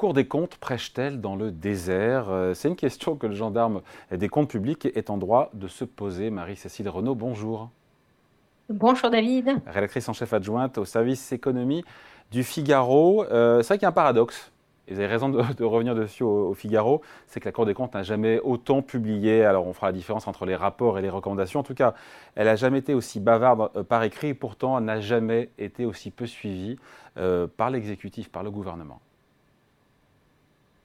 Cour des comptes prêche-t-elle dans le désert C'est une question que le gendarme des comptes publics est en droit de se poser. Marie-Cécile Renaud, bonjour. Bonjour David. Rédactrice en chef adjointe au service économie du Figaro. c'est vrai qu'il y a un paradoxe vous avez raison de, revenir dessus au, Figaro, c'est que la Cour des comptes n'a jamais autant publié, alors on fera la différence entre les rapports et les recommandations, en tout cas, elle n'a jamais été aussi bavarde euh, par écrit, et pourtant elle n'a jamais été aussi peu suivie euh, par l'exécutif, par le gouvernement.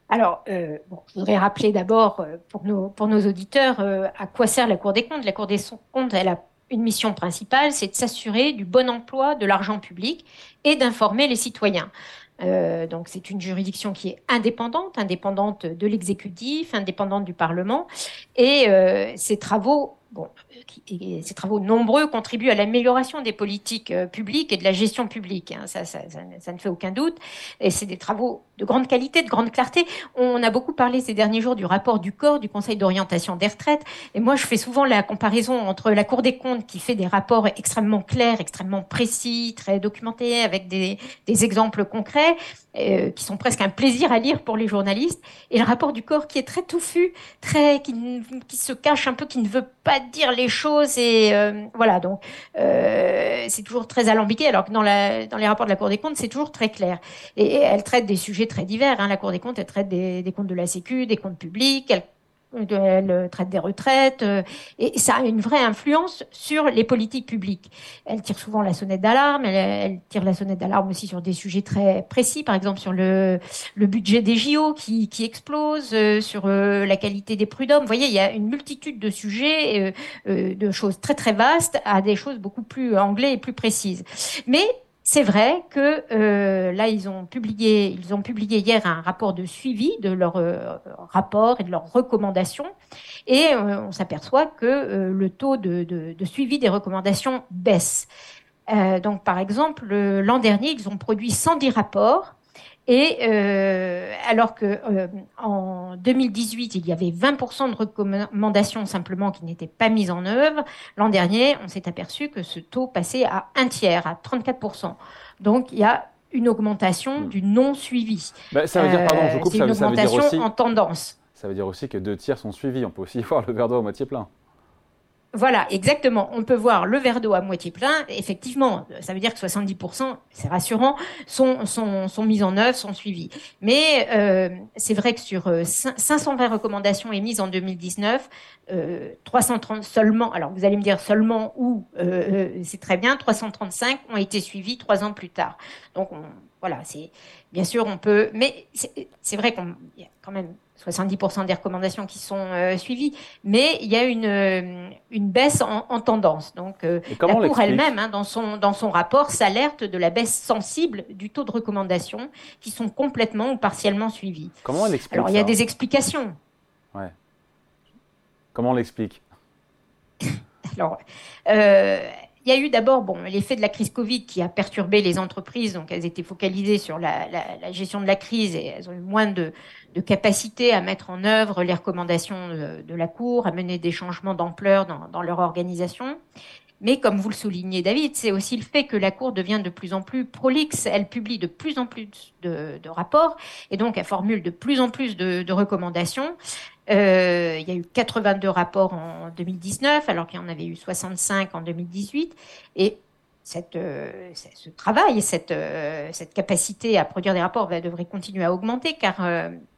Alors, euh, je voudrais rappeler d'abord pour nos, pour nos auditeurs à quoi sert la Cour des comptes. La Cour des comptes, elle a une mission principale, c'est de s'assurer du bon emploi de l'argent public et d'informer les citoyens. Euh, donc c'est une juridiction qui est indépendante, indépendante de l'exécutif, indépendante du Parlement, et euh, ses travaux bon, ces travaux nombreux contribuent à l'amélioration des politiques euh, publiques et de la gestion publique. Hein. Ça, ne fait aucun doute. Et c'est des travaux de grande qualité, de grande clarté. On a beaucoup parlé ces derniers jours du rapport du corps du Conseil d'orientation des retraites. Et moi, je fais souvent la comparaison entre la Cour des comptes qui fait des rapports extrêmement clairs, extrêmement précis, très documentés, avec des, exemples concrets, euh, qui sont presque un plaisir à lire pour les journalistes, et le rapport du corps qui est très touffu, très qui se cache un peu, qui ne veut pas dire les choses et euh, voilà donc euh, c'est toujours très alambiqué alors que dans, la, dans les rapports de la Cour des comptes c'est toujours très clair et, elle traite des sujets très divers hein. la Cour des comptes elle traite des, des comptes de la Sécu des comptes publics elle elle euh, traite des retraites, euh, et ça a une vraie influence sur les politiques publiques. Elle tire souvent la sonnette d'alarme, elle, tire la sonnette d'alarme aussi sur des sujets très précis, par exemple sur le, le budget des JO qui, qui explose, euh, sur la qualité des prud'hommes. Vous voyez, il y a une multitude de sujets, de choses très très vastes à des choses beaucoup plus anglais et plus précises. Mais c'est vrai que euh, là, ils ont publié, ils ont publié hier un rapport de suivi de leur euh, rapport et de leurs recommandations, et euh, on s'aperçoit que le taux de, de, suivi des recommandations baisse. donc, par exemple, l'an dernier, ils ont produit 110 rapports et euh, alors que euh, en 2018, il y avait 20% de recommandations simplement qui n'étaient pas mises en œuvre, l'an dernier, on s'est aperçu que ce taux passait à un tiers, à 34%. Donc il y a une augmentation hmm. du non-suivi. Bah, ça veut dire, pardon, je coupe, euh, ça, une augmentation aussi, en tendance. Ça veut dire aussi que deux tiers sont suivis. On peut aussi voir le verre d'eau à moitié plein. Voilà, exactement. On peut voir le verre d'eau à moitié plein. Effectivement, ça veut dire que 70%, c'est rassurant, sont, sont, sont mis en œuvre, sont suivis. Mais euh, c'est vrai que sur 520 euh, recommandations émises en 2019, euh, 330 seulement, alors vous allez me dire seulement où, euh, c'est très bien, 335 ont été suivis trois ans plus tard. Donc voilà, c'est bien sûr on peut, mais c'est vrai qu'on y a quand même 70% des recommandations qui sont euh, suivies, mais il y a une, euh, une baisse en, tendance. Donc, euh, la Cour elle-même, hein, dans, son, dans son rapport, s'alerte de la baisse sensible du taux de recommandations qui sont complètement ou partiellement suivies. Comment elle explique Alors, il y a des explications. Ouais. Comment on l'explique? Alors, il y a eu d'abord bon, l'effet de la crise Covid qui a perturbé les entreprises, donc elles étaient focalisées sur la, gestion de la crise et elles ont eu moins de, capacité à mettre en œuvre les recommandations de, la Cour, à mener des changements d'ampleur dans, leur organisation. Mais comme vous le soulignez, David, c'est aussi le fait que la Cour devient de plus en plus prolixe. Elle publie de plus en plus de, rapports et donc elle formule de plus en plus de, recommandations. Euh, il y a eu 82 rapports en 2019, alors qu'il y en avait eu 65 en 2018. Et euh, ce travail, cette, euh, cette capacité à produire des rapports devrait continuer à augmenter, car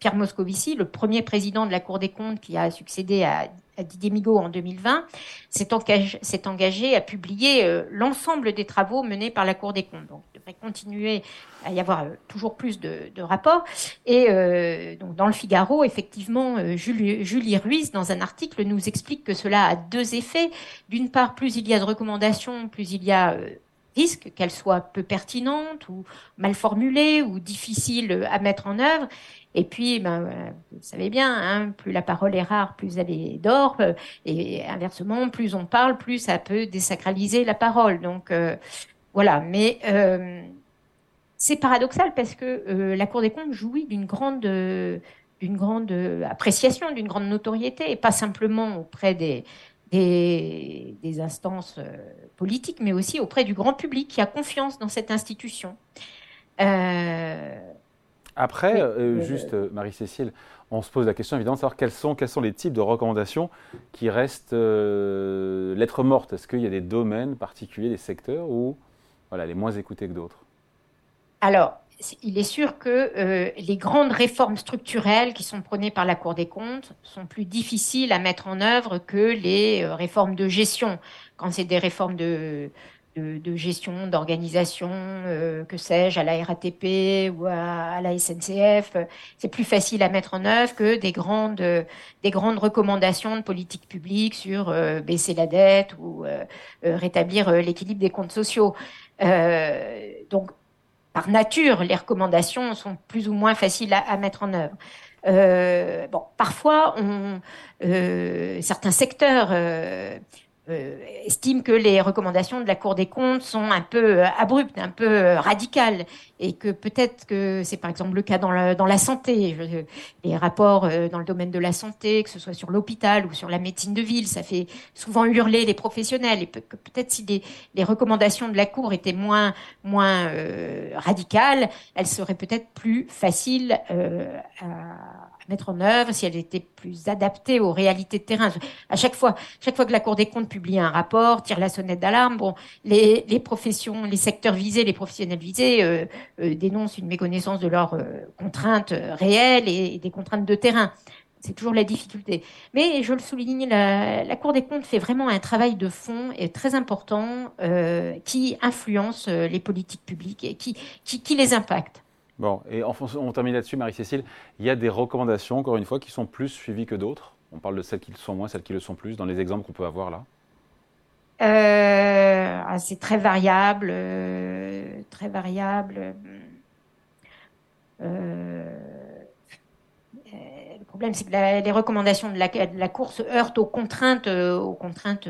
Pierre Moscovici, le premier président de la Cour des comptes qui a succédé à Didier Migaud en 2020, s'est engagé, à publier euh, l'ensemble des travaux menés par la Cour des comptes. Donc, il devrait continuer à y avoir euh, toujours plus de, rapports. Et euh, donc, dans le Figaro, effectivement, Julie, Julie, Ruiz, dans un article, nous explique que cela a deux effets. D'une part, plus il y a de recommandations, plus il y a risque qu'elles soient peu pertinentes ou mal formulées ou difficiles à mettre en œuvre. Et puis, ben, vous savez bien, hein, plus la parole est rare, plus elle est d'or. Euh, et inversement, plus on parle, plus ça peut désacraliser la parole. Donc, euh, voilà. Mais euh, c'est paradoxal parce que la Cour des comptes jouit d'une grande, d'une grande appréciation, d'une grande notoriété, et pas simplement auprès des, des instances politiques, mais aussi auprès du grand public qui a confiance dans cette institution. Euh, Après, euh, juste, Marie-Cécile, on se pose la question évidemment de savoir quels sont, quels sont les types de recommandations qui restent lettres mortes. Est-ce qu'il y a des domaines particuliers, des secteurs où voilà, les moins écoutés que d'autres? Alors, il est sûr que euh, les grandes réformes structurelles qui sont prônées par la Cour des comptes sont plus difficiles à mettre en œuvre que les euh, réformes de gestion. Quand c'est des réformes de, de, gestion, d'organisation, euh, que sais-je, à la RATP ou à, la SNCF, c'est plus facile à mettre en œuvre que des grandes, des grandes recommandations de politique publique sur baisser la dette ou rétablir l'équilibre des comptes sociaux. donc, nature, les recommandations sont plus ou moins faciles à, mettre en œuvre. Euh, parfois, euh, certains secteurs euh, estime que les recommandations de la Cour des comptes sont un peu euh, abruptes, un peu euh, radicales, et que peut-être que c'est par exemple le cas dans la, dans la santé. les rapports dans le domaine de la santé, que ce soit sur l'hôpital ou sur la médecine de ville, ça fait souvent hurler les professionnels. Et peut-être si les, les, recommandations de la Cour étaient moins, moins radicales, elles seraient peut-être plus faciles à mettre en œuvre, si elle était plus adaptée aux réalités de terrain. À chaque fois, chaque fois que la Cour des comptes publie un rapport, tire la sonnette d'alarme, bon, les, les, professions, les secteurs visés, les professionnels visés euh, euh, dénoncent une méconnaissance de leurs euh, contraintes réelles et, des contraintes de terrain. C'est toujours la difficulté. Mais je le souligne, la, la, Cour des comptes fait vraiment un travail de fond et très important qui influence les politiques publiques et qui, qui, qui les impacte. Bon, et on termine là-dessus, Marie-Cécile. Il y a des recommandations, encore une fois, qui sont plus suivies que d'autres. On parle de celles qui le sont moins, celles qui le sont plus, dans les exemples qu'on peut avoir là. Euh, ah, c'est très variable, euh, très variable. Euh, le problème, c'est que les recommandations de la, de heurtent aux contraintes, aux contraintes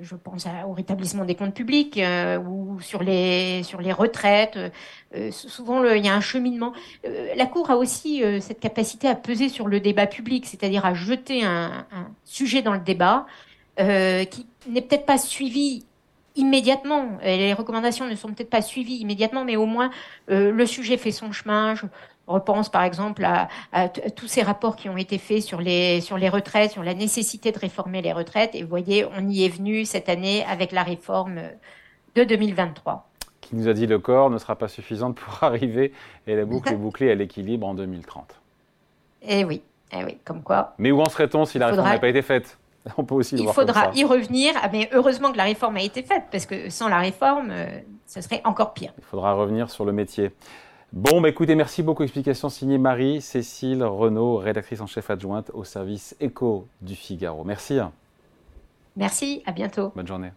je pense au rétablissement des comptes publics euh, ou sur les, sur les retraites. Euh, souvent, il y a un cheminement. la Cour a aussi cette capacité à peser sur le débat public, c'est-à-dire à jeter un, sujet dans le débat qui n'est peut-être pas suivi immédiatement. Les recommandations ne sont peut-être pas suivies immédiatement, mais au moins le sujet fait son chemin. On repense par exemple à, tous ces rapports qui ont été faits sur les, sur les retraites, sur la nécessité de réformer les retraites. Et vous voyez, on y est venu cette année avec la réforme de 2023. Qui nous a dit le corps ne sera pas suffisante pour arriver et la boucle est bouclée à l'équilibre en 2030. Eh oui, eh oui, comme quoi. Mais où en serait-on si la réforme n'a pas été faite? On peut aussi Il faudra y revenir, ah, mais heureusement que la réforme a été faite, parce que sans la réforme, euh, ce serait encore pire. Il faudra revenir sur le métier. Bon, bah écoutez, merci beaucoup. Explication signée Marie-Cécile Renaud, rédactrice en chef adjointe au service éco du Figaro. Merci. Merci, à bientôt. Bonne journée.